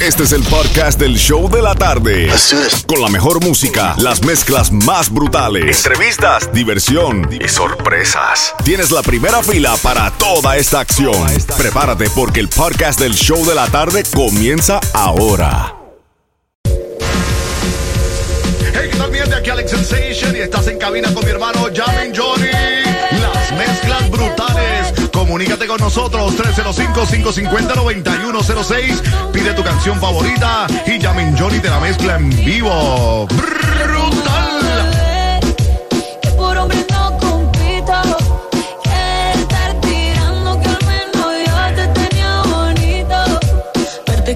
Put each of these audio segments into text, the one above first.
Este es el podcast del show de la tarde. Con la mejor música, las mezclas más brutales, entrevistas, diversión y sorpresas. Tienes la primera fila para toda esta acción. Prepárate porque el podcast del show de la tarde comienza ahora. Hey, ¿qué tal, mi gente? Aquí Alex Sensation y estás en cabina con mi hermano Jamin Johnny. Comunícate con nosotros 305-550-9106. Pide tu canción favorita y Jamin Johnny te la mezcla en vivo. Brutal.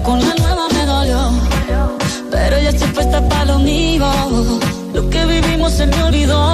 Con la nueva me dolió. Pero ya estoy puesta para lo mío. Lo que vivimos se me olvidó.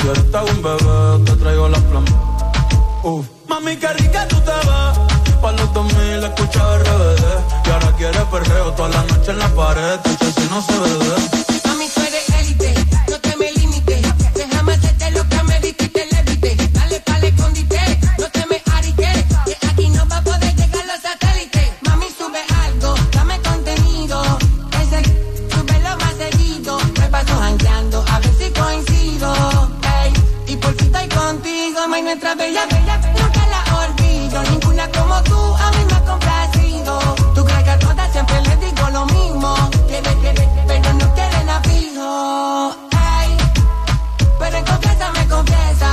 Te hago un bebé, te traigo la plama. Uf. Mami, qué rica tú te ves. Pa' los 2000 escucha RBD. Y ahora quieres perreo toda la noche en la pared. Dice si no se bebe. Contigo, mami, nuestra bella, bella, nunca la olvido. Ninguna como tú, a mí me ha complacido. Tú crees que a todas siempre les digo lo mismo. Quiere, quiere, pero no quieren a fijo. Pero en confianza me confiesa.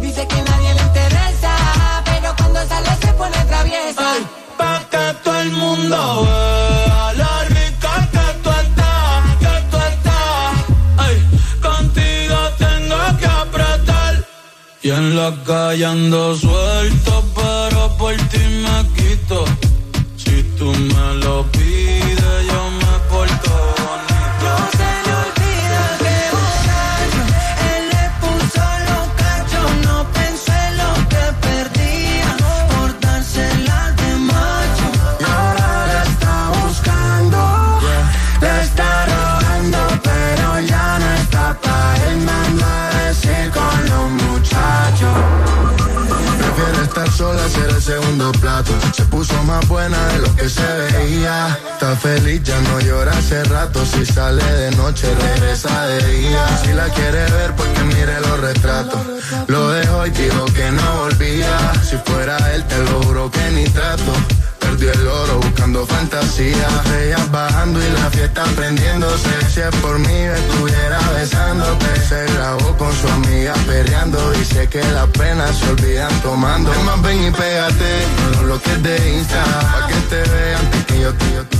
Dice que nadie le interesa, pero cuando sale se pone traviesa. Ay, pa' que todo el mundo Y en la calle ando suelto, más buena de lo que se veía. Está feliz, ya no llora hace rato. Si sale de noche, regresa de día. Si la quiere ver, porque mire los retratos. Lo dejó y dijo que no volvía. Si fuera él, te lo juro que ni trato el oro buscando fantasía. Ellas bajando y la fiesta prendiéndose. Si es por mí, estuviera besándote. Se grabó con su amiga perreando. Dice que las penas se olvidan tomando. Es más, ven y pégate. No lo que de Insta. Pa' que te vean, que yo,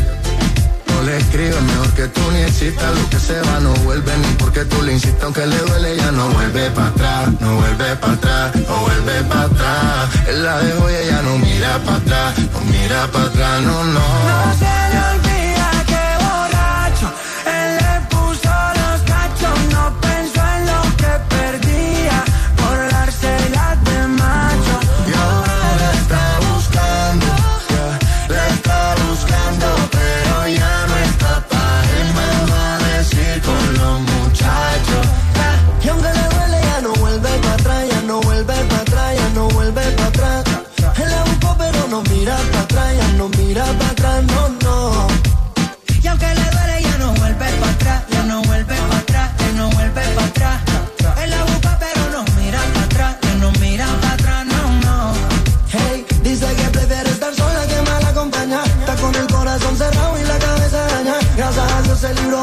no le escribes Mejor que tú ni excitas Lo que se va no vuelve Ni porque tú le insistas Aunque le duele ya no vuelve para atrás No vuelve para atrás No vuelve para atrás. Él la dejó y ella no mira para atrás No mira para atrás, no, no. No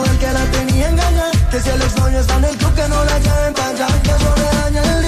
saber que la tenían ganas, que si el exnovio está en el club que no la lleven para allá, que eso me daña el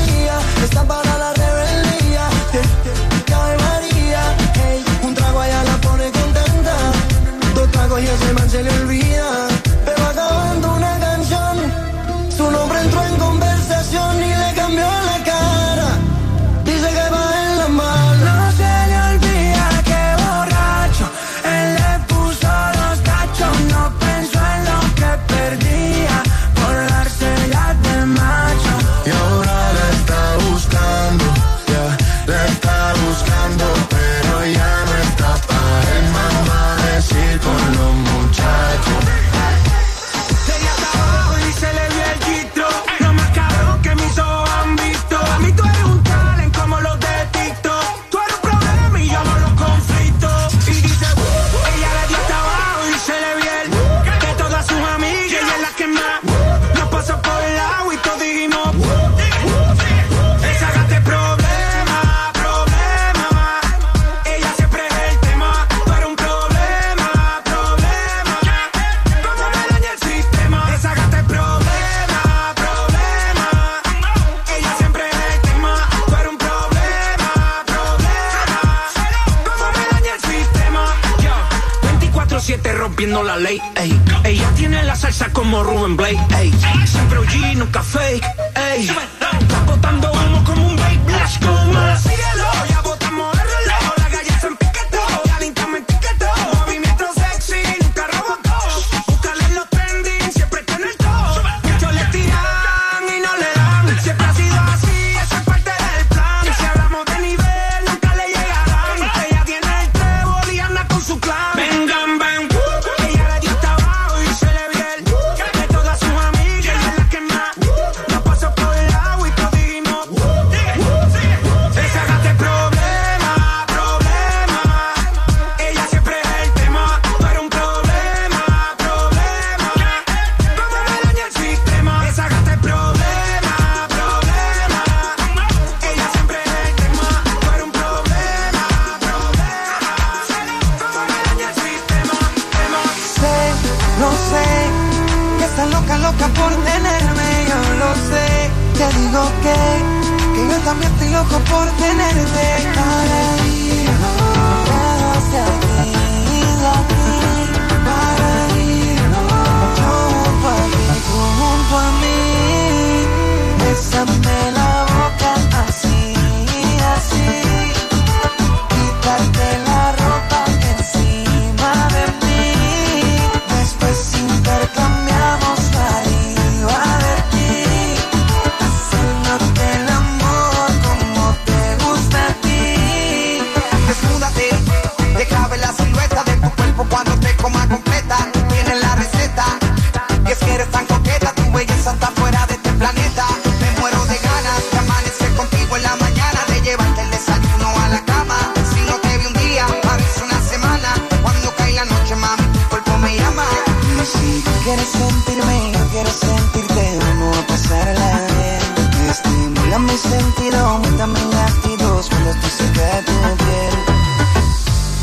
sentido, aumentame la actitud cuando estoy cerca de tu piel.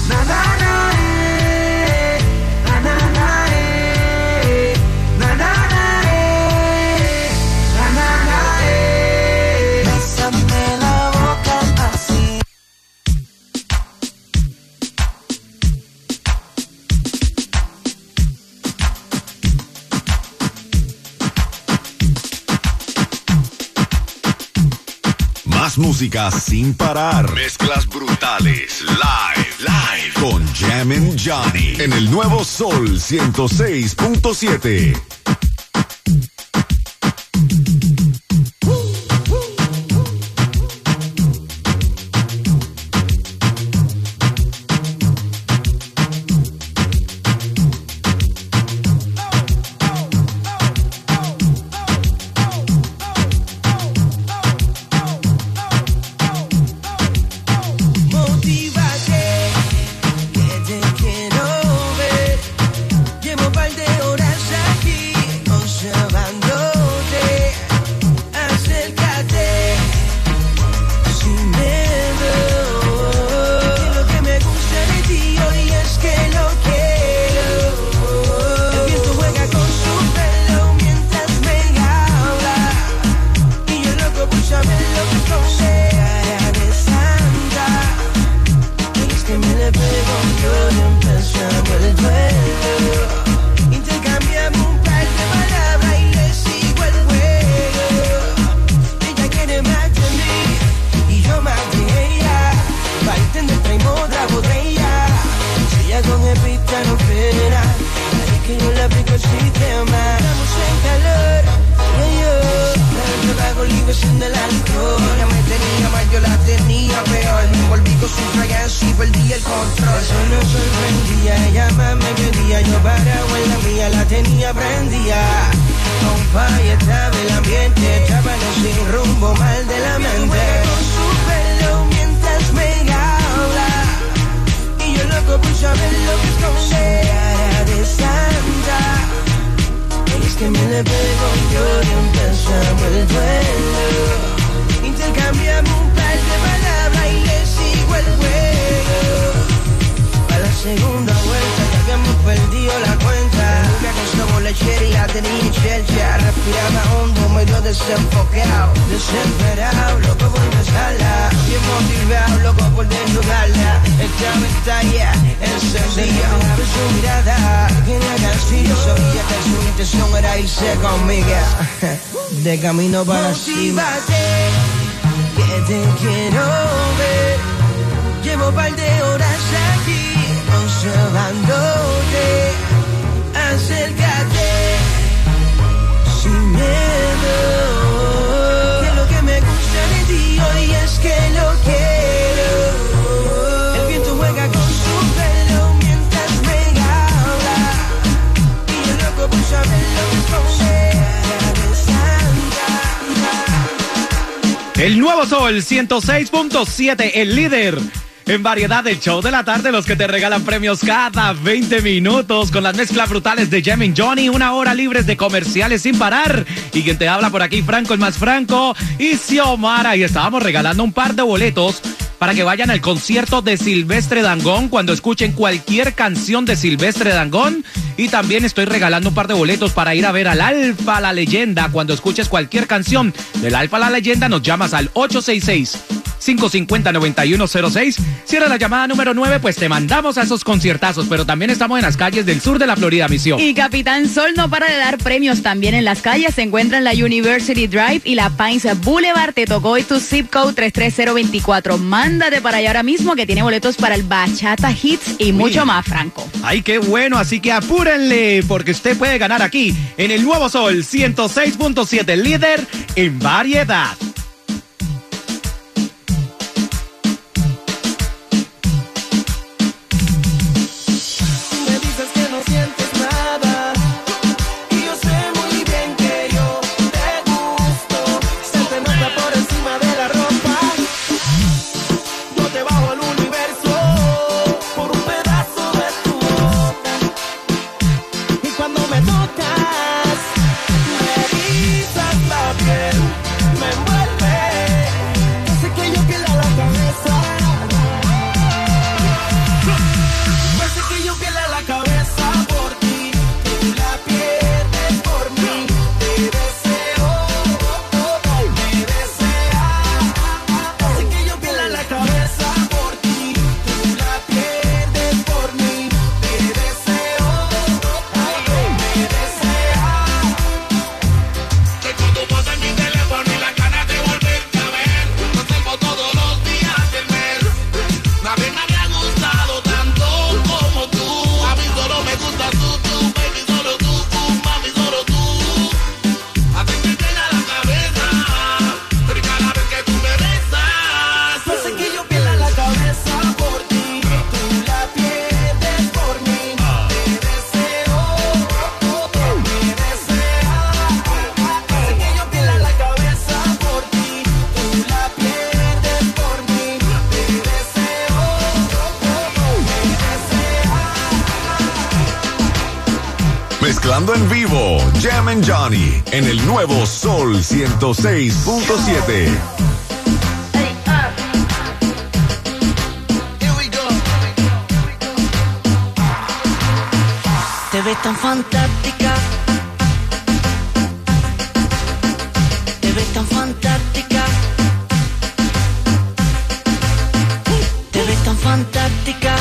Na, na, na. Música sin parar. Mezclas brutales. Live. Live. Con Jammin' Johnny. En el nuevo Sol 106.7. el. Estamos en calor, yo yo. Yo pago libre sin del alcohol. Ella me tenía mal, yo la tenía peor. Me envolví con su fragancia y perdí el control. Eso no sorprendía, ella más me quería. Yo parado en mía, la tenía prendida. Compa, y estaba el ambiente. Chavales sin rumbo, mal de la mente. Con su pelo Por saber lo que esconde. Cara de santa. Es que me le pego yo y empezamos el duelo. Intercambiamos un par de palabras y le sigo el juego. A la segunda vuelta ya habíamos perdido la cuenta. Lechera y la tenía chelcha. Respiraba hondo, medio desenfocado. Desesperado, loco por besarla. Bien motivado, loco por desnudarla. Esta pantalla encendida. Abre su mirada, tenía gancillo. Sabía que su intención era irse conmigo. De camino para la cima. que te quiero ver. Llevo un par de horas aquí observándote. Sin El viento juega con su pelo mientras. El nuevo Sol 106.7, el líder. En variedad del show de la tarde, los que te regalan premios cada 20 minutos con las mezclas brutales de Jammin' Johnny, una hora libres de comerciales sin parar. Y quien te habla por aquí, Franco el más Franco y Xiomara. Y estábamos regalando un par de boletos para que vayan al concierto de Silvestre Dangón cuando escuchen cualquier canción de Silvestre Dangón. Y también estoy regalando un par de boletos para ir a ver al Alfa La Leyenda cuando escuches cualquier canción del Alfa La Leyenda. Nos llamas al 866. 550-9106. Si eres la llamada número 9, pues te mandamos a esos conciertazos, pero también estamos en las calles del sur de la Florida, misión. Y Capitán Sol no para de dar premios también en las calles. Se encuentra en la University Drive y la Pines Boulevard. Te tocó hoy tu zip code 33024. Mándate para allá ahora mismo que tiene boletos para el Bachata Hits y mucho más, Franco. Ay, qué bueno, así que apúrenle, porque usted puede ganar aquí en el Nuevo Sol 106.7, líder en variedad. Te ves tan fantástica. Te ves tan fantástica. Te ves tan fantástica.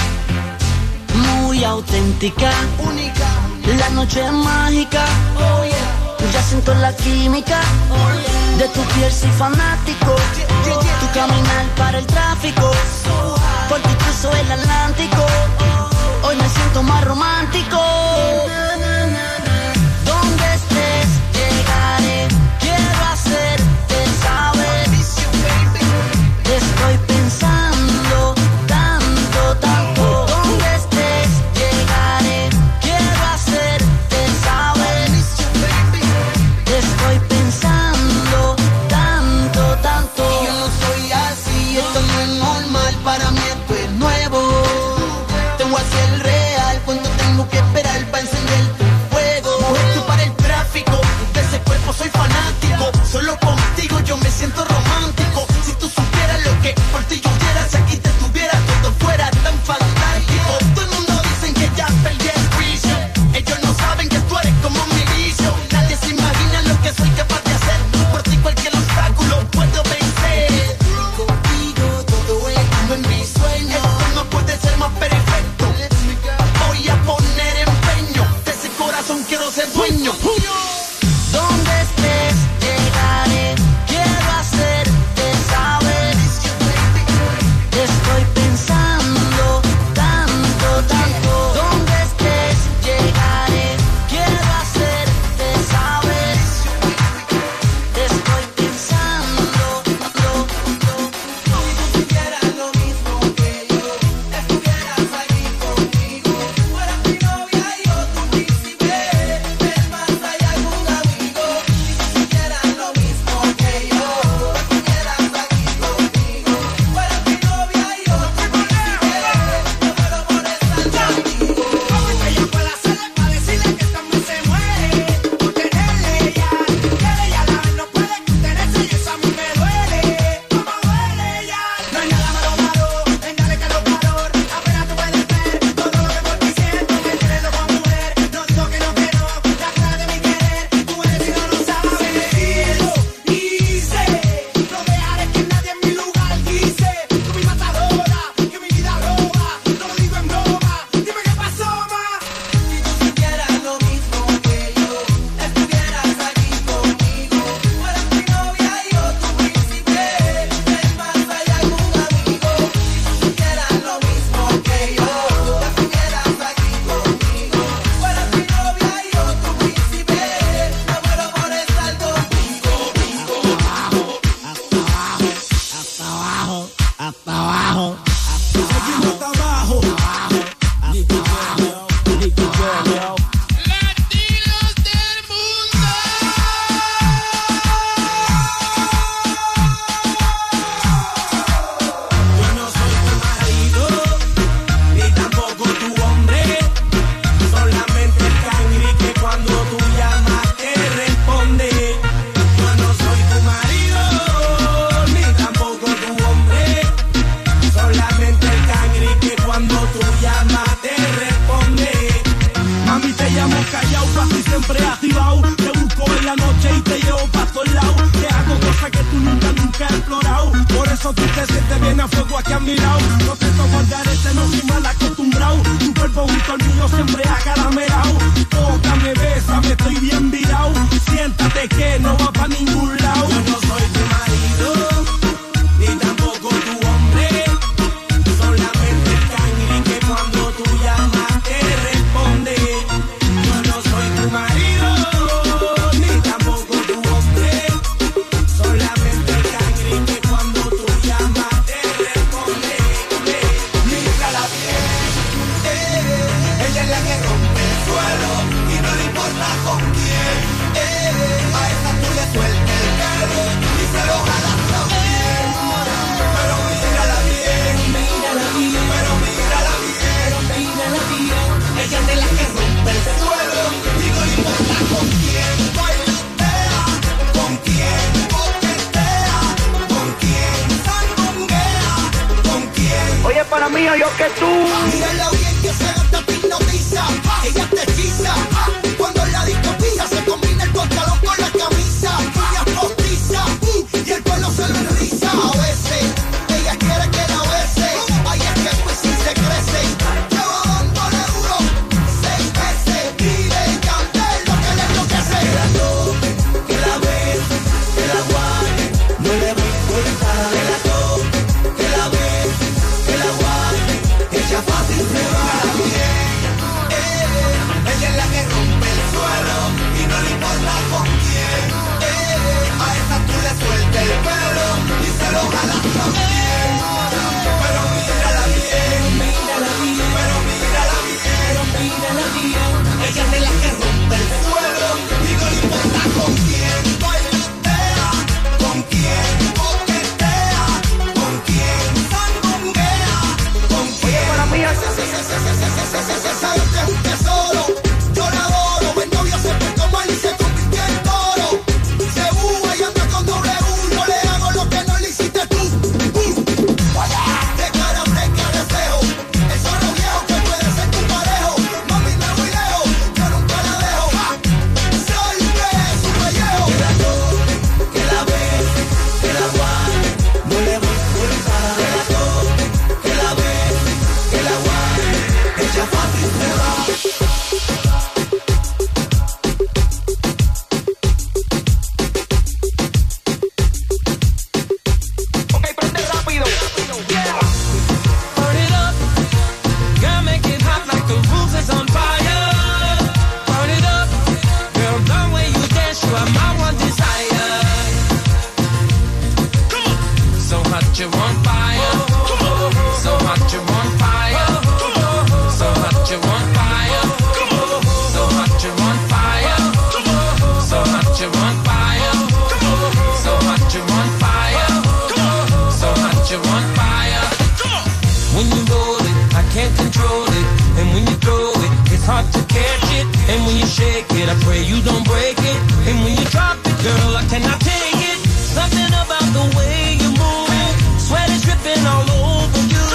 Muy auténtica. Única. La noche es mágica. Oh, yeah. Ya siento la química. Oh, yeah. De tu piel soy fanático. Yeah, tu caminar para el tráfico. So Porque cruzo el Atlántico. Oh, Hoy me siento más romántico. it's hard to catch it. And when you shake it, I pray you don't break it. And when you drop it, girl, I cannot take it. Something about the way you move it. Sweat is dripping all over you.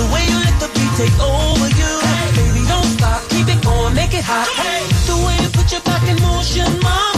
The way you let the beat take over you. Baby, don't stop, keep it going, make it hot. The way you put your back in motion, mama.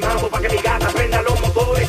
para que mi gata prenda los motores.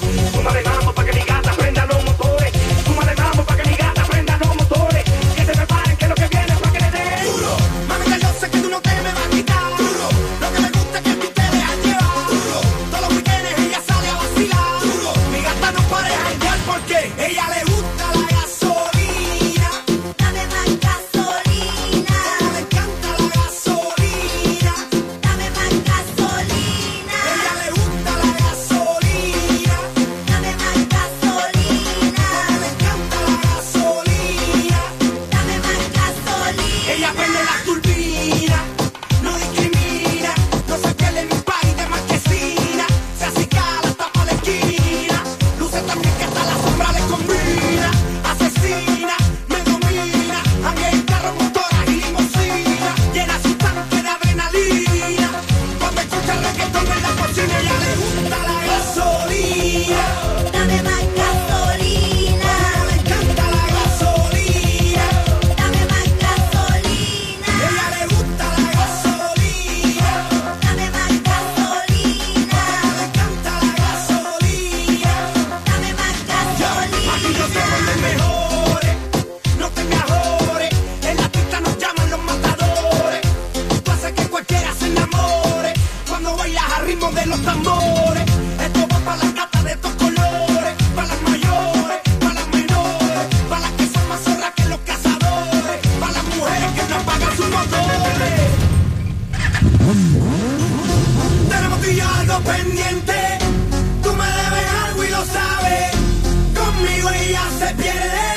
día se pierde,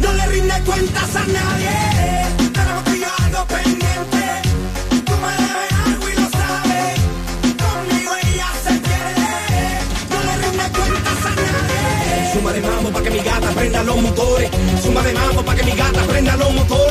no le rinde cuentas a nadie. Pero contigo algo pendiente, tú me debes algo y lo sabes. Conmigo ella se pierde, no le rinde cuentas a nadie. Suma de mambo pa' que mi gata prenda los motores. Suma de mambo pa' que mi gata prenda los motores.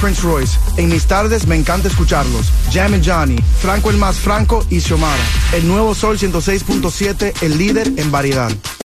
Prince Royce. En mis tardes me encanta escucharlos. Jam and Johnny, Franco el más Franco y Xiomara. El nuevo Sol 106.7, el líder en variedad.